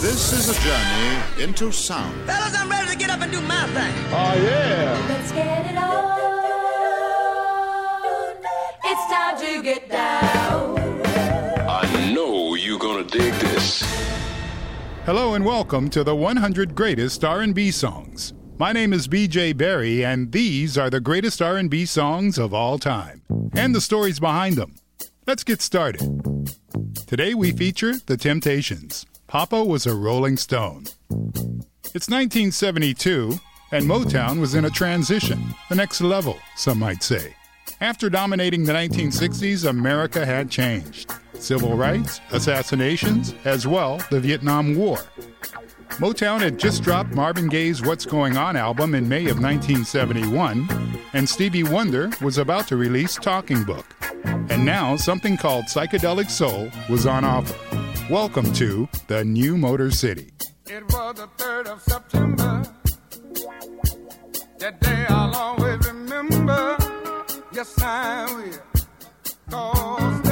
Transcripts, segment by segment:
This is a journey into sound. Fellas, I'm ready to get up and do my thing. Oh, yeah. Let's get it on. It's time to get down. I know you're gonna dig this. Hello and welcome to the 100 greatest R&B songs. My name is BJ Berry and these are the greatest R&B songs of all time and the stories behind them. Let's get started. Today we feature The Temptations. Papa was a rolling stone. It's 1972 and Motown was in a transition, the next level, some might say. After dominating the 1960s, America had changed. Civil rights, assassinations, as well the Vietnam War. Motown had just dropped Marvin Gaye's What's Going On album in May of 1971, and Stevie Wonder was about to release Talking Book. And now something called Psychedelic Soul was on offer. Welcome to the New Motor City. It was the 3rd of September. That day I'll always remember. Yes, I will. Cause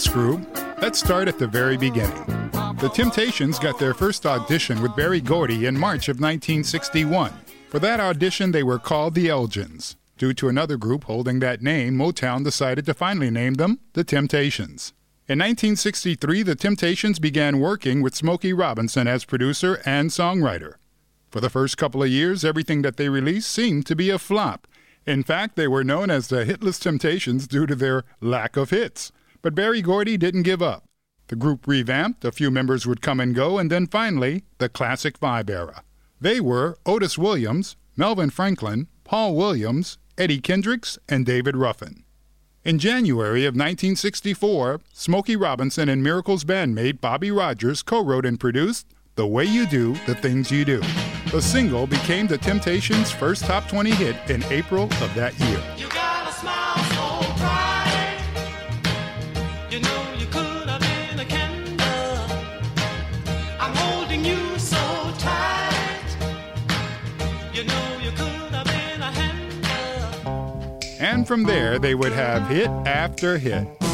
this group, let's start at the very beginning. The Temptations got their first audition with Berry Gordy in March of 1961. For that audition, they were called the Elgins. Due to another group holding that name, Motown decided to finally name them the Temptations. In 1963, the Temptations began working with Smokey Robinson as producer and songwriter. For the first couple of years, everything that they released seemed to be a flop. In fact, they were known as the Hitless Temptations due to their lack of hits. But Berry Gordy didn't give up. The group revamped, a few members would come and go, and then finally, the classic five era. They were Otis Williams, Melvin Franklin, Paul Williams, Eddie Kendricks, and David Ruffin. In January of 1964, Smokey Robinson and Miracles bandmate Bobby Rogers co wrote and produced The Way You Do the Things You Do. The single became the Temptations' first top 20 hit in April of that year. From there, they would have hit after hit.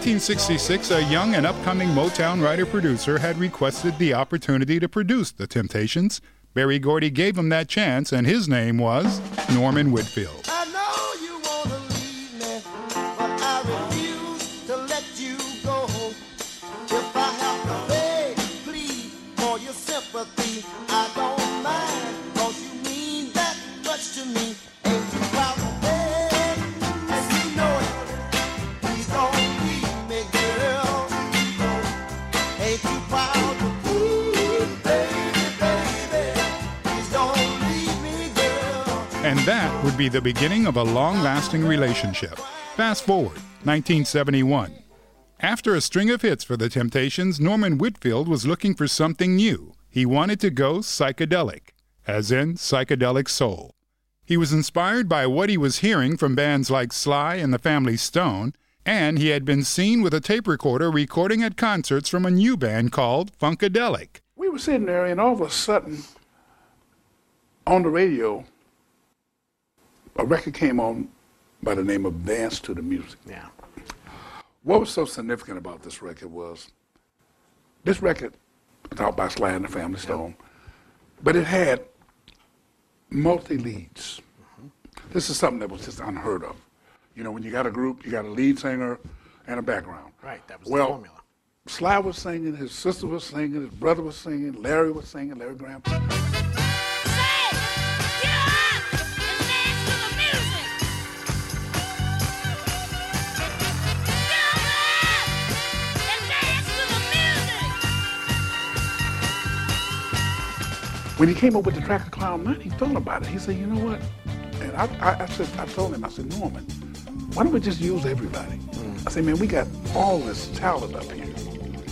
1966, a young and upcoming Motown writer producer had requested the opportunity to produce The Temptations. Berry Gordy gave him that chance, and his name was Norman Whitfield. I be the beginning of a long lasting relationship. Fast forward, 1971. After a string of hits for the Temptations, Norman Whitfield was looking for something new. He wanted to go psychedelic, as in psychedelic soul. He was inspired by what he was hearing from bands like Sly and the Family Stone, and he had been seen with a tape recorder recording at concerts from a new band called Funkadelic. We were sitting there, and all of a sudden, on the radio, a record came on by the name of Dance to the Music. Yeah. What was so significant about this record was this record was out by Sly and the Family Stone, but it had multi leads. Mm-hmm. This is something that was just unheard of. You know, when you got a group, you got a lead singer and a background. Right, that was the well, formula. Sly was singing, his sister was singing, his brother was singing, Larry was singing, Larry Graham. When he came up with the track of Cloud Nine, he thought about it. He said, you know what? And I, I, I said, I told him, I said, Norman, why don't we just use everybody? Mm. I said, man, we got all this talent up here.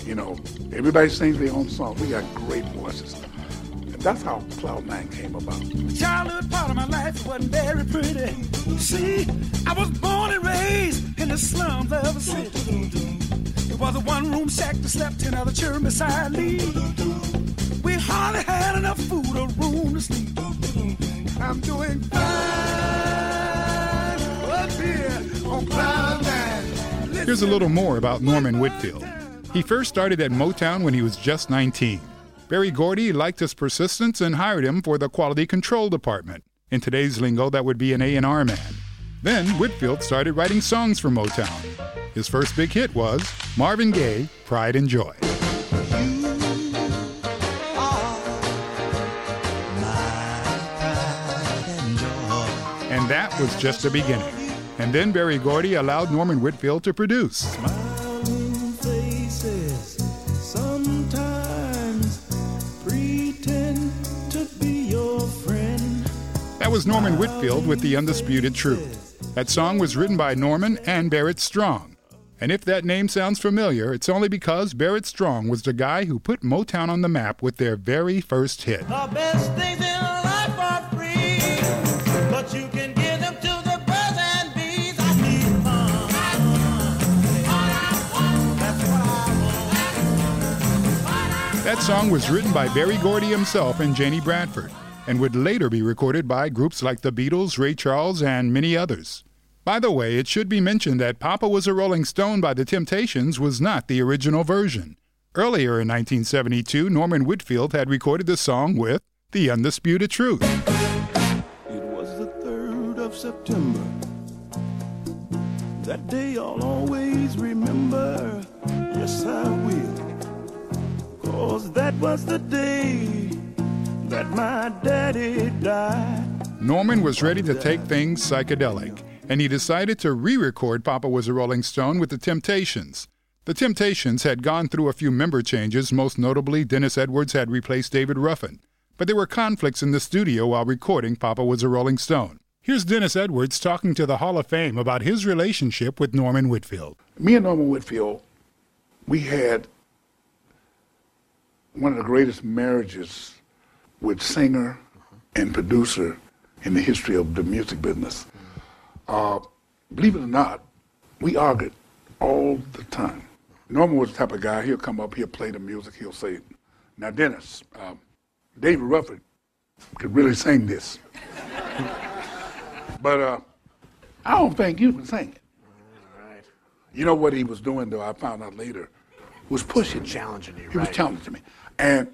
You know, everybody sings their own song. We got great voices. And that's how Cloud Nine came about. The childhood part of my life wasn't very pretty. See, I was born and raised in the slums of a city. It was a one-room shack that slept ten other children beside me. We hardly had enough food or room to sleep. I'm doing fine up here on cloud nine. Here's a little more about Norman Whitfield. He first started at Motown when he was just 19. Berry Gordy liked his persistence and hired him for the quality control department. In today's lingo, that would be an A&R man. Then Whitfield started writing songs for Motown. His first big hit was Marvin Gaye, Pride and Joy. Was just the beginning. And then Berry Gordy allowed Norman Whitfield to produce. Smiling faces sometimes pretend to be your friend. That was Norman Whitfield with The Undisputed Truth. That song was written by Norman and Barrett Strong. And if that name sounds familiar, it's only because Barrett Strong was the guy who put Motown on the map with their very first hit. The That song was written by Berry Gordy himself and Janie Bradford, and would later be recorded by groups like the Beatles, Ray Charles, and many others. By the way, it should be mentioned that Papa Was a Rolling Stone by The Temptations was not the original version. Earlier in 1972, Norman Whitfield had recorded the song with The Undisputed Truth. It was the 3rd of September. That day I'll always remember. Yes, I will. Cause that was the day that my daddy died. Norman was ready to take things psychedelic, and he decided to re record Papa Was a Rolling Stone with The Temptations. The Temptations had gone through a few member changes, most notably, Dennis Edwards had replaced David Ruffin. But there were conflicts in the studio while recording Papa Was a Rolling Stone. Here's Dennis Edwards talking to the Hall of Fame about his relationship with Norman Whitfield. Me and Norman Whitfield, we had one of the greatest marriages with singer and producer in the history of the music business. Uh, believe it or not, we argued all the time. Norman was the type of guy, he'll come up, he'll play the music, he'll say, now Dennis, uh, David Ruffin could really sing this. but uh, I don't think you can sing it. You know what he was doing, though, I found out later, was pushing me. Challenging you, He was right. challenging me. And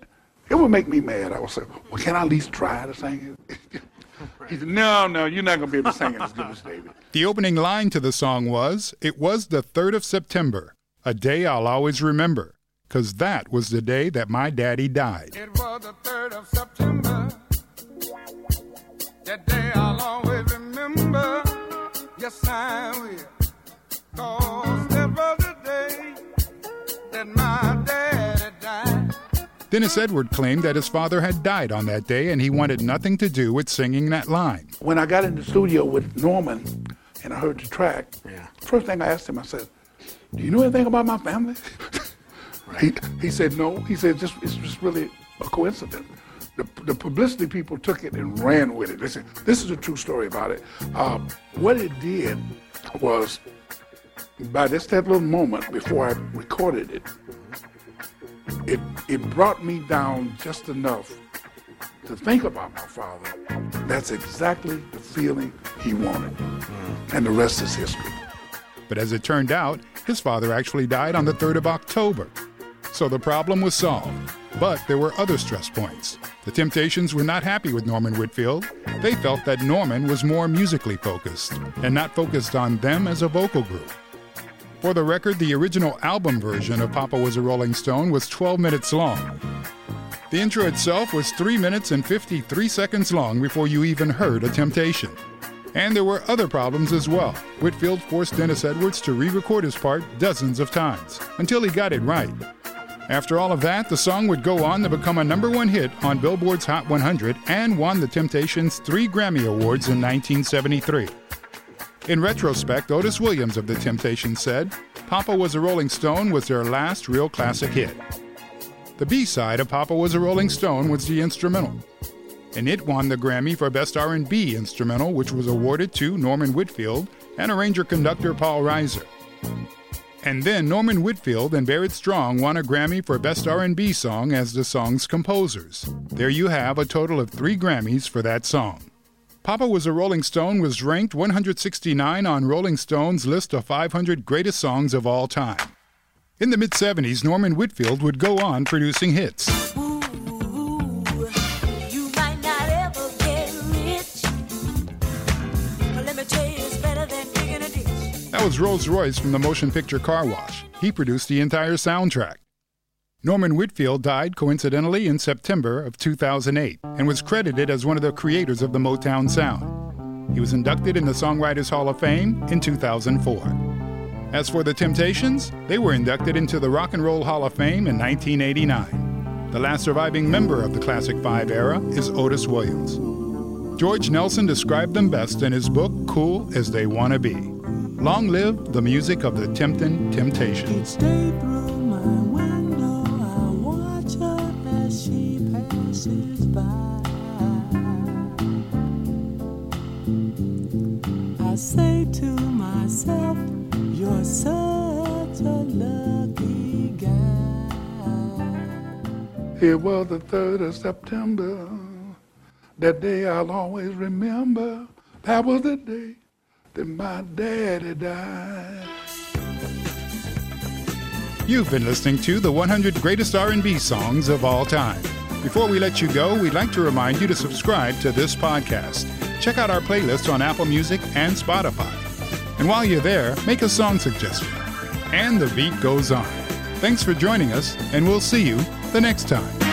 it would make me mad. I would say, well, can I at least try to sing it? he said, no, no, you're not going to be able to sing it as good as David. The opening line to the song was, It was the 3rd of September, a day I'll always remember, 'cause that was the day that my daddy died. It was the 3rd of September. That day I'll always remember. Yes, I will. Dennis Edward claimed that his father had died on that day and he wanted nothing to do with singing that line. When I got in the studio with Norman and I heard the track, Yeah. first thing I asked him, I said, do you know anything about my family? he, he said, no. He said, just, it's just really a coincidence. The, the publicity people took it and ran with it. They said, this is a true story about it. Uh, what it did was, by this that little moment before I recorded it, it, it brought me down just enough to think about my father. That's exactly the feeling he wanted. And the rest is history. But as it turned out, his father actually died on the 3rd of October. So the problem was solved. But there were other stress points. The Temptations were not happy with Norman Whitfield. They felt that Norman was more musically focused and not focused on them as a vocal group. For the record, the original album version of Papa Was a Rolling Stone was 12 minutes long. The intro itself was 3 minutes and 53 seconds long before you even heard a temptation. And there were other problems as well. Whitfield forced Dennis Edwards to re record his part dozens of times until he got it right. After all of that, the song would go on to become a number one hit on Billboard's Hot 100 and won the Temptations three Grammy Awards in 1973. In retrospect, Otis Williams of the Temptations said, Papa Was a Rolling Stone was their last real classic hit. The B side of Papa Was a Rolling Stone was the instrumental. And it won the Grammy for Best R&B Instrumental, which was awarded to Norman Whitfield and arranger-conductor Paul Riser. And then Norman Whitfield and Barrett Strong won a Grammy for Best R&B Song as the song's composers. There you have a total of three Grammys for that song. Papa Was a Rolling Stone was ranked 169 on Rolling Stone's list of 500 greatest songs of all time. In the mid 70s, Norman Whitfield would go on producing hits. You might not ever get rich. But let me tell you, it's better than digging a ditch. That was Rose Royce from the motion picture Car Wash. He produced the entire soundtrack. Norman Whitfield died coincidentally in September of 2008 and was credited as one of the creators of the Motown sound. He was inducted in the Songwriters Hall of Fame in 2004. As for the Temptations, they were inducted into the Rock and Roll Hall of Fame in 1989. The last surviving member of the Classic Five era is Otis Williams. George Nelson described them best in his book Cool as They Wanna Be. Long live the music of the Temptin' Temptations. It was the 3rd of September. That day I'll always remember. That was the day that my daddy died. You've been listening to the 100 greatest R&B songs of all time. Before we let you go, we'd like to remind you to subscribe to this podcast. Check out our playlist on Apple Music and Spotify. And while you're there, make a song suggestion. And the beat goes on. Thanks for joining us, and we'll see you the next time.